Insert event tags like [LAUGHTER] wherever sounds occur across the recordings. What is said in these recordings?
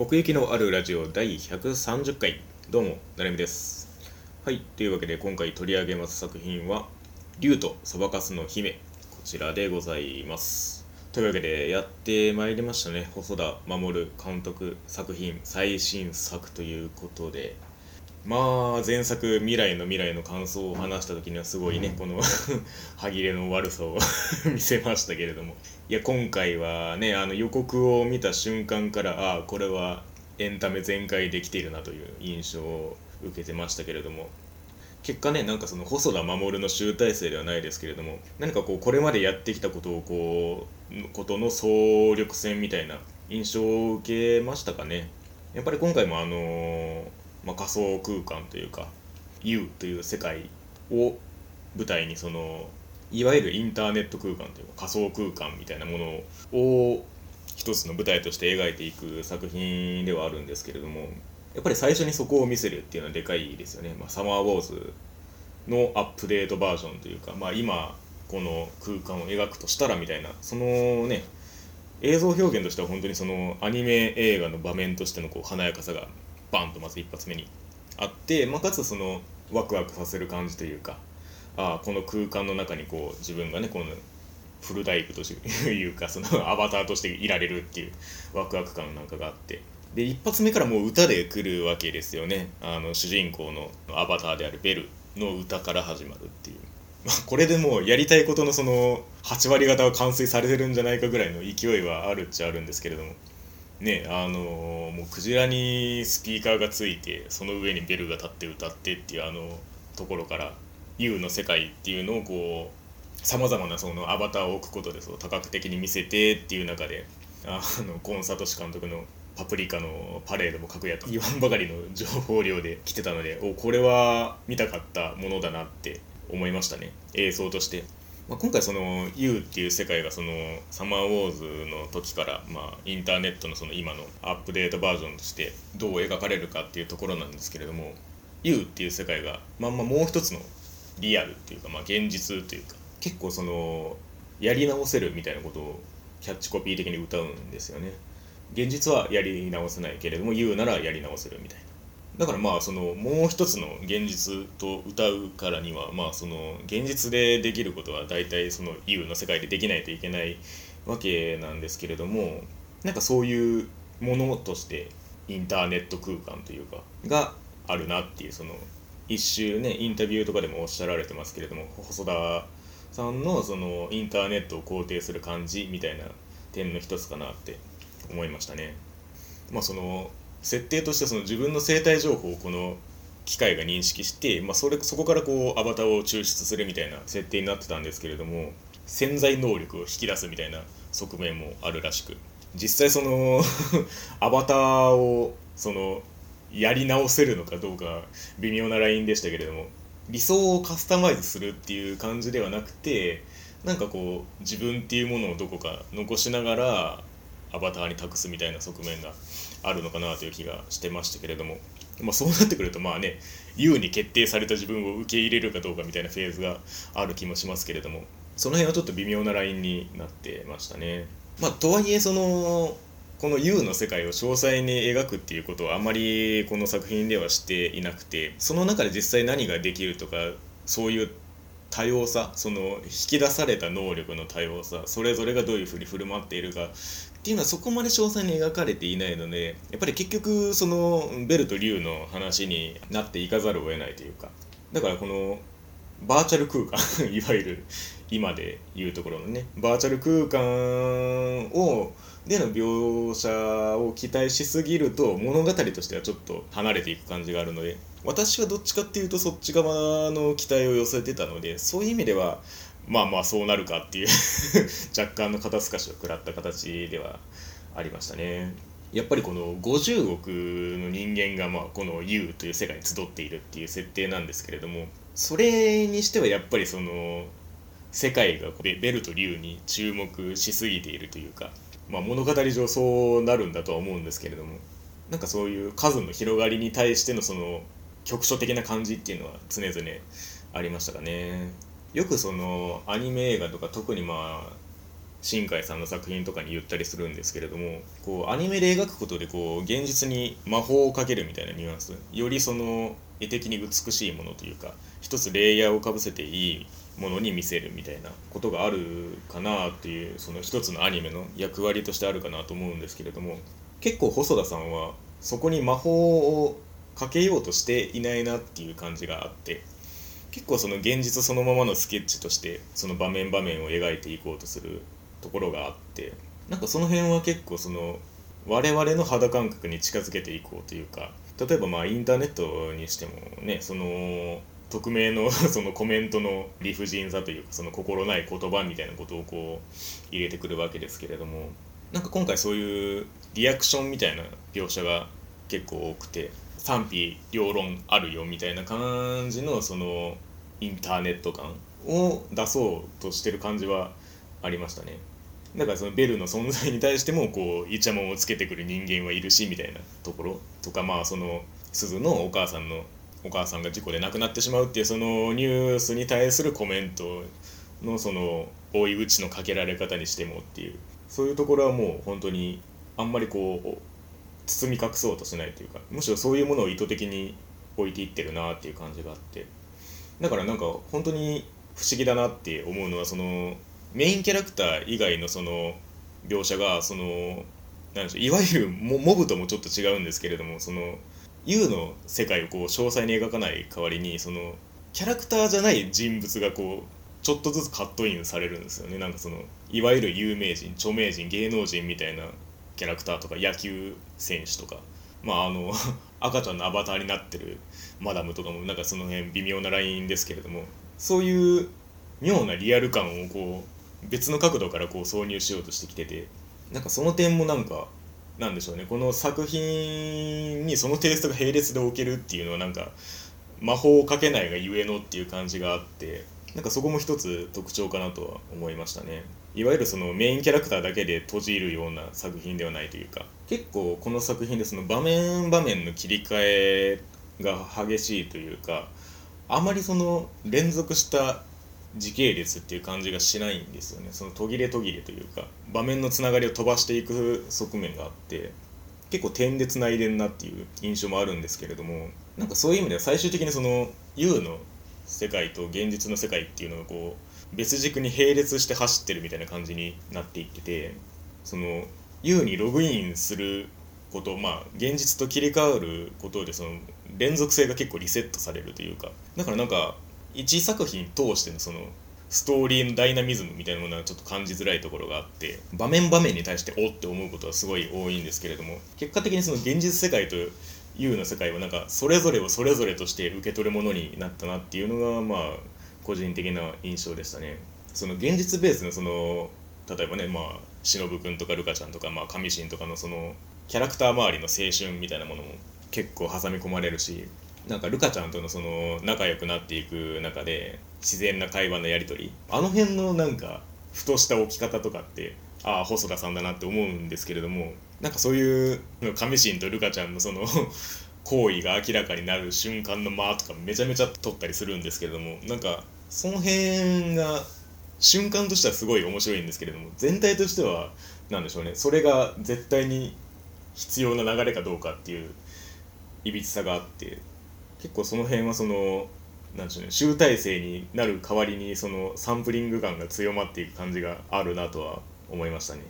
奥行きのあるラジオ第130回。どうもなるみです。はいというわけで今回取り上げます作品は「竜とそばかすの姫」こちらでございます。というわけでやってまいりましたね。細田守監督作品最新作ということで。まあ前作「未来の未来」の感想を話した時にはすごいねこの [LAUGHS] 歯切れの悪さを [LAUGHS] 見せましたけれども。いや今回はねあの予告を見た瞬間からああこれはエンタメ全開できているなという印象を受けてましたけれども。結果ねなんかその細田守の集大成ではないですけれども何かこうこれまでやってきたことをこうことの総力戦みたいな印象を受けましたかね。やっぱり今回もあのーまあ、仮想空間というか U という世界を舞台にそのいわゆるインターネット空間というか仮想空間みたいなものを一つの舞台として描いていく作品ではあるんですけれどもやっぱり最初にそこを見せるっていうのはでかいですよね、まあ、サマーウォーズのアップデートバージョンというか、まあ、今この空間を描くとしたらみたいなそのね映像表現としては本当にそのアニメ映画の場面としてのこう華やかさがバンとまず一発目にあって、まあ、かつそのワクワクさせる感じというかあこの空間の中にこう自分がねこのフルタイプというか [LAUGHS] そのアバターとしていられるっていうワクワク感なんかがあってで一発目からもう歌で来るわけですよね。あの主人公のアバターであるベルの歌から始まるっていう、まあ、これでもうやりたいことのその8割方は完遂されてるんじゃないかぐらいの勢いはあるっちゃあるんですけれども。ねあのもうクジラにスピーカーがついてその上にベルが立って歌ってっていうあのところから U の世界っていうのをこうさまざまなそのアバターを置くことでそう多角的に見せてっていう中であのコンサート監督の「パプリカ」のパレードも書くやと言わんばかりの情報量で来てたのでおこれは見たかったものだなって思いましたね映像として。まあ、今回その U っていう世界がそのサマーウォーズの時から、まあ、インターネットのその今のアップデートバージョンとしてどう描かれるかっていうところなんですけれども U っていう世界がまんまもう一つのリアルっていうか、まあ、現実というか結構そのやり直せるみたいなことをキャッチコピー的に歌うんですよね。現実はやり直せないけれども U ならやり直せるみたいな。だからまあそのもう一つの現実と歌うからにはまあその現実でできることは大体その U の世界でできないといけないわけなんですけれどもなんかそういうものとしてインターネット空間というかがあるなっていうその一周ねインタビューとかでもおっしゃられてますけれども細田さんのそのインターネットを肯定する感じみたいな点の一つかなって思いましたね。まあその設定としてその自分の生体情報をこの機械が認識して、まあ、それそこからこうアバターを抽出するみたいな設定になってたんですけれども潜在能力を引き出すみたいな側面もあるらしく実際その [LAUGHS] アバターをそのやり直せるのかどうか微妙なラインでしたけれども理想をカスタマイズするっていう感じではなくてなんかこう自分っていうものをどこか残しながらアバターに託すみたいな側面があるのかなという気がしてましたけれども、まあ、そうなってくるとまあね優に決定された自分を受け入れるかどうかみたいなフェーズがある気もしますけれどもその辺はちょっと微妙なラインになってましたね。まあ、とはいえそのこの U の世界を詳細に描くっていうことはあまりこの作品ではしていなくてその中で実際何ができるとかそういう多様さその引き出された能力の多様さそれぞれがどういうふうに振る舞っているかっていうのはそこまで詳細に描かれていないのでやっぱり結局そのベルと竜の話になっていかざるを得ないというか。だからこのバーチャル空間 [LAUGHS] いわゆる今でいうところのねバーチャル空間をでの描写を期待しすぎると物語としてはちょっと離れていく感じがあるので私はどっちかっていうとそっち側の期待を寄せてたのでそういう意味ではまあまあそうなるかっていう [LAUGHS] 若干の肩透かしを食らった形ではありましたね。やっぱりこの50億の人間がまあこの U という世界に集っているっていう設定なんですけれどもそれにしてはやっぱりその世界がベルと竜に注目しすぎているというか、まあ、物語上そうなるんだとは思うんですけれどもなんかそういう数の広がりに対してのその局所的な感じっていうのは常々ありましたかね。よくそのアニメ映画とか特にまあ新海さんの作品とかに言ったりするんですけれどもこうアニメで描くことでこう現実に魔法をかけるみたいなニュアンス。よりその絵的に美しいものというか一つレイヤーをかぶせていいものに見せるみたいなことがあるかなっていうその一つのアニメの役割としてあるかなと思うんですけれども結構細田さんはそこに魔法をかけようとしていないなっていう感じがあって結構その現実そのままのスケッチとしてその場面場面を描いていこうとするところがあってなんかその辺は結構その我々の肌感覚に近づけていこうというか例えばまあインターネットにしてもねその匿名の [LAUGHS] そのコメントの理不尽さというかその心ない言葉みたいなことをこう入れてくるわけですけれどもなんか今回そういうリアクションみたいな描写が結構多くて賛否両論あるよみたいな感じのそのインターネット感を出そうとしてる感じはありましたね。だからそのベルの存在に対してもこうイチャモンをつけてくる人間はいるしみたいなところとかまあその鈴のお母さんのお母さんが事故で亡くなってしまうっていうそのニュースに対するコメントのその追い打ちのかけられ方にしてもっていうそういうところはもう本当にあんまりこう包み隠そうとしないというかむしろそういうものを意図的に置いていってるなっていう感じがあって。だからなんか本当に不思議だなって思うのはそのメインキャラクター以外のその描写がそのなんでしょういわゆるモモブともちょっと違うんですけれどもその U の世界をこう詳細に描かない代わりにそのキャラクターじゃない人物がこうちょっとずつカットインされるんですよね。なんかそのいわゆる有名人著名人芸能人みたいなキャラクターとか野球選手とか。まああの [LAUGHS] 赤ちゃんのアバターになってるマダムとかもなんかその辺微妙なラインですけれども。そういう妙なリアル感をこう別の角度からこう挿入しようとしてきてて。なんかその点もなんかなんでしょうね。この作品にそのテイストが並列で置けるっていうのはなんか魔法をかけないがゆえのっていう感じがあって。なんかそこも一つ特徴かなとは思いましたね。いわゆるそのメインキャラクターだけで閉じるような作品ではないというか結構この作品でその場面場面の切り替えが激しいというかあまりその連続した時系列っていう感じがしないんですよね。その途切れ途切れというか場面のつながりを飛ばしていく側面があって結構点でつないでんなっていう印象もあるんですけれどもなんかそういう意味では最終的にその U の世界と現実の世界っていうのがこう別軸に並列して走ってるみたいな感じになっていっててその U にログインすることまあ現実と切り替わることでその連続性が結構リセットされるというかだからなんか1作品通してのそのストーリーのダイナミズムみたいなものはちょっと感じづらいところがあって場面場面に対しておって思うことはすごい多いんですけれども結果的にその現実世界と U の世界はなんかそれぞれをそれぞれとして受け取るものになったなっていうのがまあ個人的な印象でしたね。その現実ベースのその例えばねまあ忍君とかルカちゃんとかまあ神神とかのそのキャラクター周りの青春みたいなものも結構挟み込まれるしなんかルカちゃんとのその仲良くなっていく中で自然な会話のやり取りあの辺のなんかふとした置き方とかってああ細田さんだなって思うんですけれどもなんかそういう神神とルカちゃんのその [LAUGHS] 行為が明らかになる瞬間の間とかめちゃめちゃ撮ったりするんですけれどもなんかその辺が瞬間としてはすごい面白いんですけれども全体としては何でしょうねそれが絶対に必要な流れかどうかっていういびつさがあって結構その辺はそのなんでしょうね集大成になる代わりにそのサンプリング感が強まっていく感じがあるなとは思いましたね。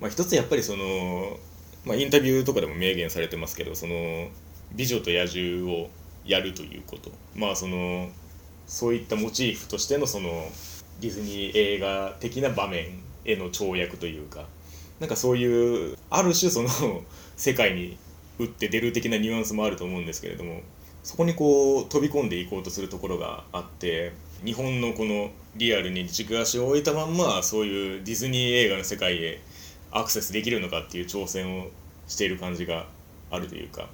まあ、一つやっぱりその、まあ、インタビューとかでも明言されてますけどその美女と野獣をやるということまあそのそういったモチーフとしてのそのディズニー映画的な場面への跳躍というかなんかそういうある種その世界に打って出る的なニュアンスもあると思うんですけれどもそこにこう飛び込んでいこうとするところがあって日本のこのリアルに軸足を置いたまんまそういうディズニー映画の世界へアクセスできるのかっていう挑戦をしている感じがあるというかだ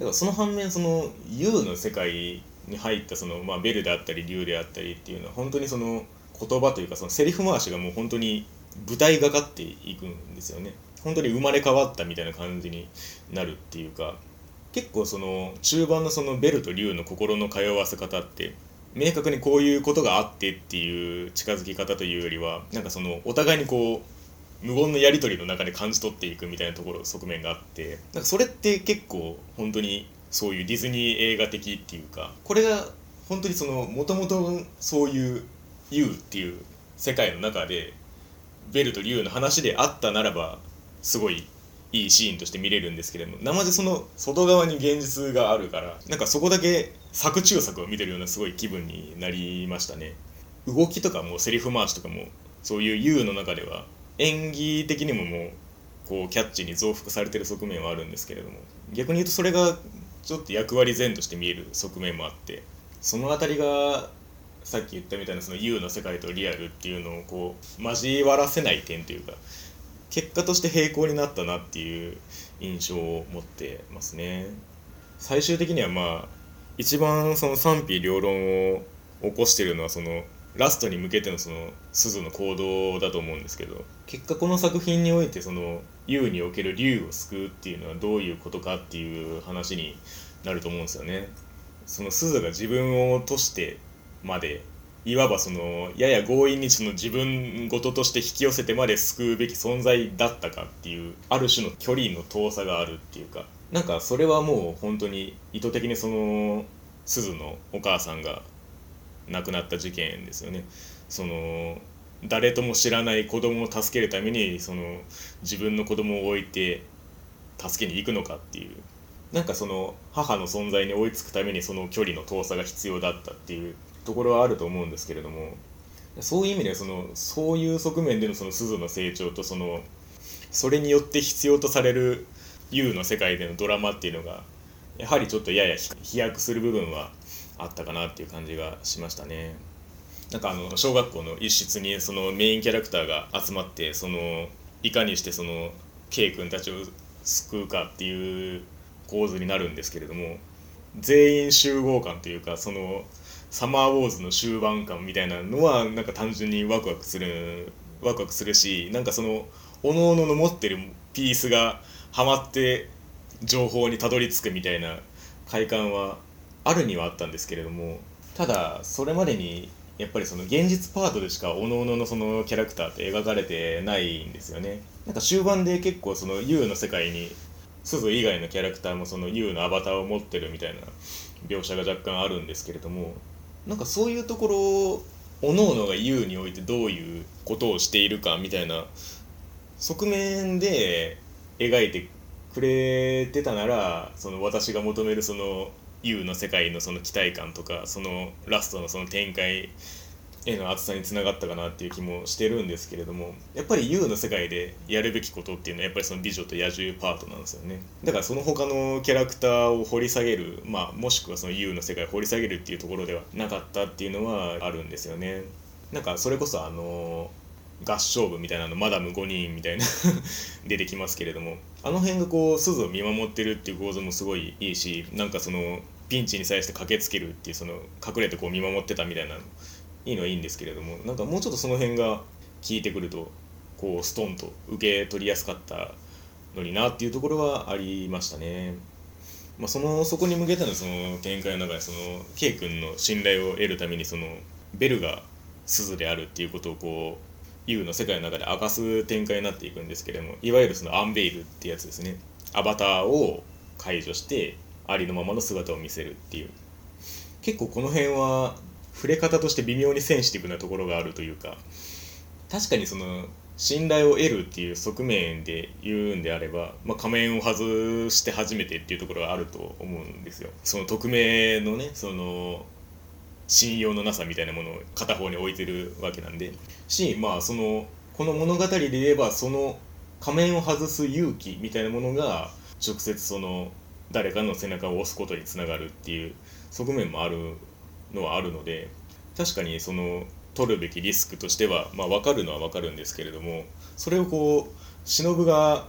からその反面その U の世界に入ったその、まあ、ベルであったり竜であったりっていうのは本当にその言葉というかそのセリフ回しがもう本当に舞台がかっていくんですよね。本当に生まれ変わったみたいな感じになるっていうか結構その中盤のそのベルと竜の心の通わせ方って明確にこういうことがあってっていう近づき方というよりはなんかそのお互いにこう無言のやり取りの中で感じ取っていくみたいなところ側面があってなんかそれって結構本当にそういうディズニー映画的っていうか。これが本当にそのもともとそういう「ユウ」っていう世界の中でベルとリュウの話であったならばすごいいいシーンとして見れるんですけれども生でその外側に現実があるからなんかそこだけ作中作を見てるようなすごい気分になりましたね。動きとかもセリフ回しとかもそういう U の中では演技的にももうこうキャッチに増幅されてる側面はあるんですけれども逆に言うとそれがちょっと役割前として見える側面もあってその辺りがさっき言ったみたいなその U の世界とリアルっていうのをこう交わらせない点というか結果として平行になったなっていう印象を持ってますね。最終的にはまあ一番その賛否両論を起こしてるのはそのラストに向けてのその鈴の行動だと思うんですけど結果この作品においてその竜における竜を救うっていうのはどういうことかっていう話になると思うんですよね。その鈴が自分を落としてまでいわばそのやや強引にその自分事として引き寄せてまで救うべき存在だったかっていうある種の距離の遠さがあるっていうかなんかそれはもう本当に意図的にその鈴のお母さんが亡くなった事件ですよね。その誰とも知らない子供を助けるためにその自分の子供を置いて助けに行くのかっていうなんかその母の存在に追いつくためにその距離の遠さが必要だったっていうところはあると思うんですけれどもそういう意味でそのそういう側面でのその鈴の成長とそのそれによって必要とされる U の世界でのドラマっていうのがやはりちょっとやや飛躍する部分はあったかなっていう感じがしましたね。なんかあの小学校の一室にそのメインキャラクターが集まってそのいかにしてその K 君たちを救うかっていう構図になるんですけれども全員集合感というかそのサマーウォーズの終盤感みたいなのはなんか単純にワクワクするワクワクするしなんかそのおのおのの持ってるピースがはまって情報にたどり着くみたいな快感はあるにはあったんですけれどもただそれまでにやっぱりその現実パートでしかおのおののそのキャラクターって描かれてないんですよね。なんか終盤で結構その U の世界に鈴以外のキャラクターもその U のアバターを持ってるみたいな描写が若干あるんですけれどもなんかそういうところおのおのが U においてどういうことをしているかみたいな側面で描いてくれてたならその私が求めるその U の世界のその期待感とかそのラストのその展開への熱さにつながったかなっていう気もしてるんですけれどもやっぱり U の世界でやるべきことっていうのはやっぱりその美女と野獣パートなんですよね。だからその他のキャラクターを掘り下げるまあもしくはその U の世界を掘り下げるっていうところではなかったっていうのはあるんですよね。なんかそれこそあの合唱部みたいなのマダム5人みたいな [LAUGHS] 出てきますけれどもあの辺がこう鈴を見守ってるっていう構造もすごいいいしなんかそのピンチに際して駆けつけるっていうその隠れてこう見守ってたみたいなのいいのはいいんですけれどもなんかもうちょっとその辺が効いてくるとこうストンと受け取りやすかったのになっていうところはありましたね。まあ、そのそこに向けてのその展開の中でその K 君の信頼を得るためにそのベルが鈴であるっていうことをこう U の世界の中で明かす展開になっていくんですけれどもいわゆるそのアンベイルってやつですね。アバターを解除してありのままの姿を見せるっていう。結構この辺は触れ方として微妙にセンシティブなところがあるというか確かにその信頼を得るっていう側面で言うんであれば、まあ、仮面を外して初めてっていうところがあると思うんですよ。その匿名のねその信用のなさみたいなものを片方に置いてるわけなんで。しまあそのこの物語で言えばその仮面を外す勇気みたいなものが直接その誰かの背中を押すことにつながるっていう側面もあるのはあるので確かにその取るべきリスクとしては、まあ、分かるのは分かるんですけれどもそれをこう忍が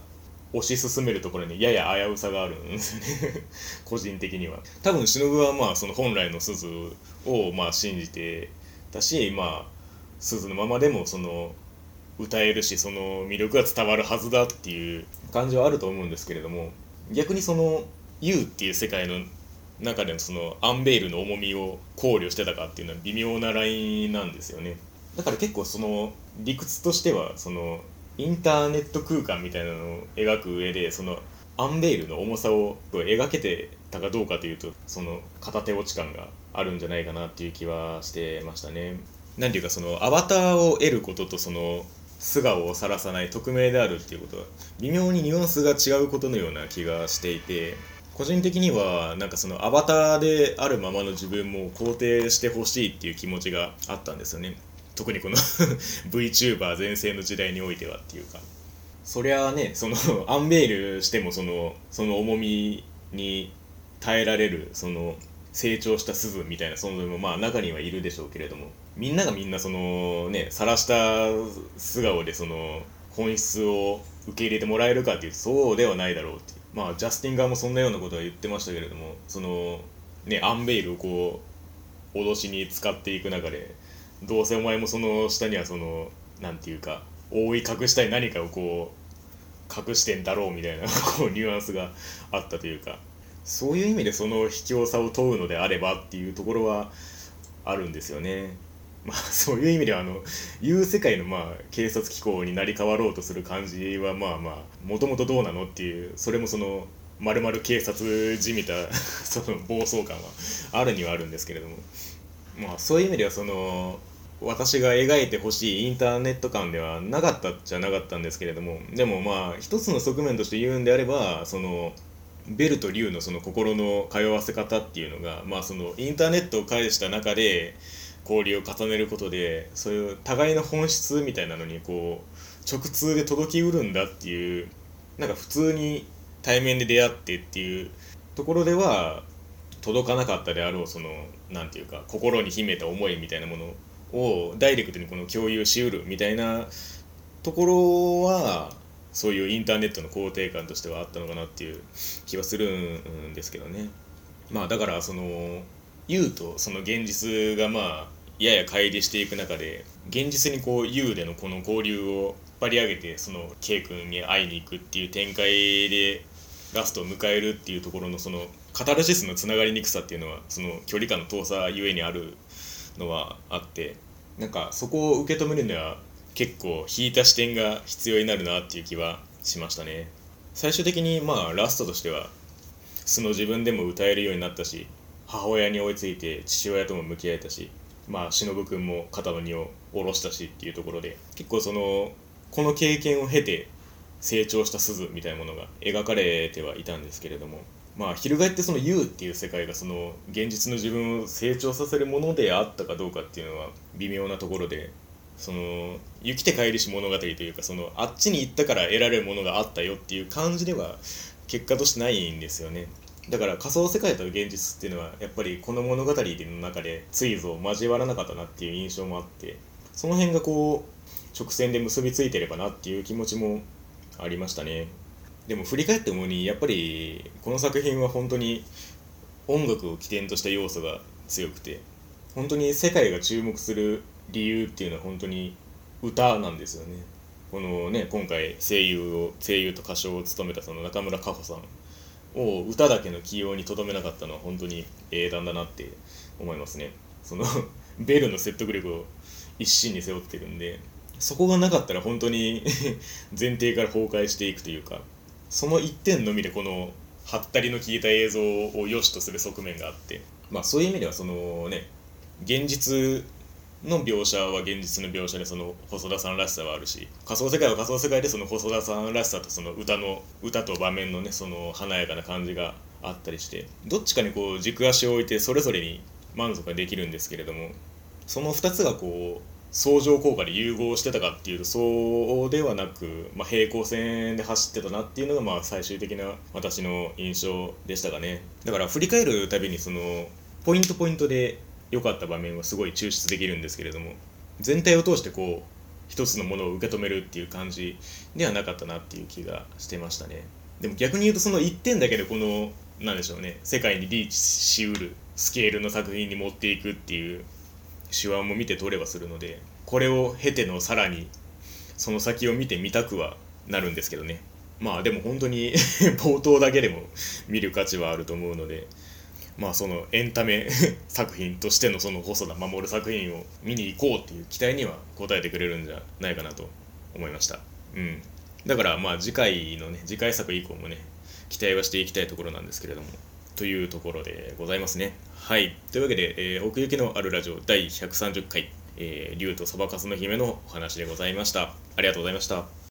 推し進めるところにやや危うさがあるんですよね。[LAUGHS] 個人的には。多分忍はまあその本来の鈴をまあ信じてたしまあ鈴のままでもその歌えるしその魅力が伝わるはずだっていう感じはあると思うんですけれども逆にその U っていう世界の中でのそのアンベイルの重みを考慮してたかっていうのは微妙なラインなんですよね。だから結構その理屈としてはそのインターネット空間みたいなのを描く上でそのアンベイルの重さを描けてたかどうかというとその片手落ち感があるんじゃないかなっていう気はしてましたね。なんていうかそのアバターを得ることとその素顔を晒さない匿名であるっていうことは微妙にニュアンスが違うことのような気がしていて個人的にはなんかそのアバターであるままの自分も肯定してほしいっていう気持ちがあったんですよね特にこの [LAUGHS] VTuber 全盛の時代においてはっていうか。そりゃあね。その [LAUGHS] アンベイルしてもそのその重みに耐えられるその成長した鈴みたいな存在もまあ中にはいるでしょうけれども。みんながみんなそのね晒した素顔でその本質を受け入れてもらえるかっていうとそうではないだろうってまあジャスティン側もそんなようなことは言ってましたけれどもそのねアンベイルをこう脅しに使っていく中でどうせお前もその下にはそのなんていうか覆い隠したい何かをこう隠してんだろうみたいな [LAUGHS] こうニュアンスがあったというかそういう意味でその卑怯さを問うのであればっていうところはあるんですよね。[LAUGHS] まあそういう意味ではあのいう世界のまあ警察機構になり変わろうとする感じはまあまあもともとどうなのっていうそれもそのまるまる警察じみた [LAUGHS] その暴走感はあるにはあるんですけれどもまあそういう意味ではその私が描いてほしいインターネット感ではなかったじゃなかったんですけれどもでもまあ一つの側面として言うんであればそのベルと竜のその心の通わせ方っていうのが、まあ、そのインターネットを介した中で交流を重ねることでそういう互いの本質みたいなのにこう直通で届きうるんだっていうなんか普通に対面で出会ってっていうところでは届かなかったであろうその何て言うか心に秘めた思いみたいなものをダイレクトにこの共有しうるみたいなところはそういうインターネットの肯定感としてはあったのかなっていう気はするんですけどね。まあだからその言うとその現実がまあやや乖離していく中で現実にこう U でのこの交流を引っ張り上げてその K 君に会いに行くっていう展開でラストを迎えるっていうところのそのカタルシスのつながりにくさっていうのはその距離感の遠さゆえにあるのはあってなんかそこを受け止めるには結構引いた視点が必要になるなっていう気はしましたね。最終的にまあラストとしては素の自分でも歌えるようになったし母親に追いついて父親とも向き合えたしまあ忍君も肩の荷を下ろしたしっていうところで結構そのこの経験を経て成長した鈴みたいなものが描かれてはいたんですけれどもまあ翻ってその U っていう世界がその現実の自分を成長させるものであったかどうかっていうのは微妙なところでその生きて帰りし物語というかそのあっちに行ったから得られるものがあったよっていう感じでは結果としてないんですよね。だから仮想世界と現実っていうのはやっぱりこの物語の中でついぞ交わらなかったなっていう印象もあってその辺がこう直線で結びついてればなっていう気持ちもありましたね。でも振り返って思うにやっぱりこの作品は本当に音楽を起点とした要素が強くて本当に世界が注目する理由っていうのは本当に歌なんですよね。このね今回声優を声優と歌唱を務めたその中村佳穂さんを歌だけの起用にとどめなかったのは本当に英断だなって思いますね。その [LAUGHS] ベルの説得力を一身に背負ってるんでそこがなかったら本当に [LAUGHS] 前提から崩壊していくというかその一点のみでこのはったりの効いた映像を良しとする側面があって。まあそういう意味ではそのね現実の描写は現実の描写でその細田さんらしさはあるし仮想世界は仮想世界でその細田さんらしさとその歌の歌と場面のねその華やかな感じがあったりしてどっちかにこう軸足を置いてそれぞれに満足ができるんですけれどもその2つがこう相乗効果で融合してたかっていうとそうではなく、まあ、平行線で走ってたなっていうのがまあ最終的な私の印象でしたがね。だから振り返るたびにそのポイントポイントで良かった場面はすごい抽出できるんですけれども全体を通してこう一つのものを受け止めるっていう感じではなかったなっていう気がしてましたね。でも逆に言うとその1点だけでこの何でしょうね世界にリーチしうるスケールの作品に持っていくっていう手腕も見て取ればするのでこれを経てのさらにその先を見てみたくはなるんですけどね。まあでも本当に [LAUGHS] 冒頭だけでも見る価値はあると思うのでまあそのエンタメ [LAUGHS] 作品としてのその細田守作品を見に行こうっていう期待には応えてくれるんじゃないかなと思いました。うん。だからまあ次回のね次回作以降もね期待はしていきたいところなんですけれども。というところでございますね。はい。というわけで、えー、奥行きのあるラジオ第130回、えー、竜とそばかすの姫のお話でございました。ありがとうございました。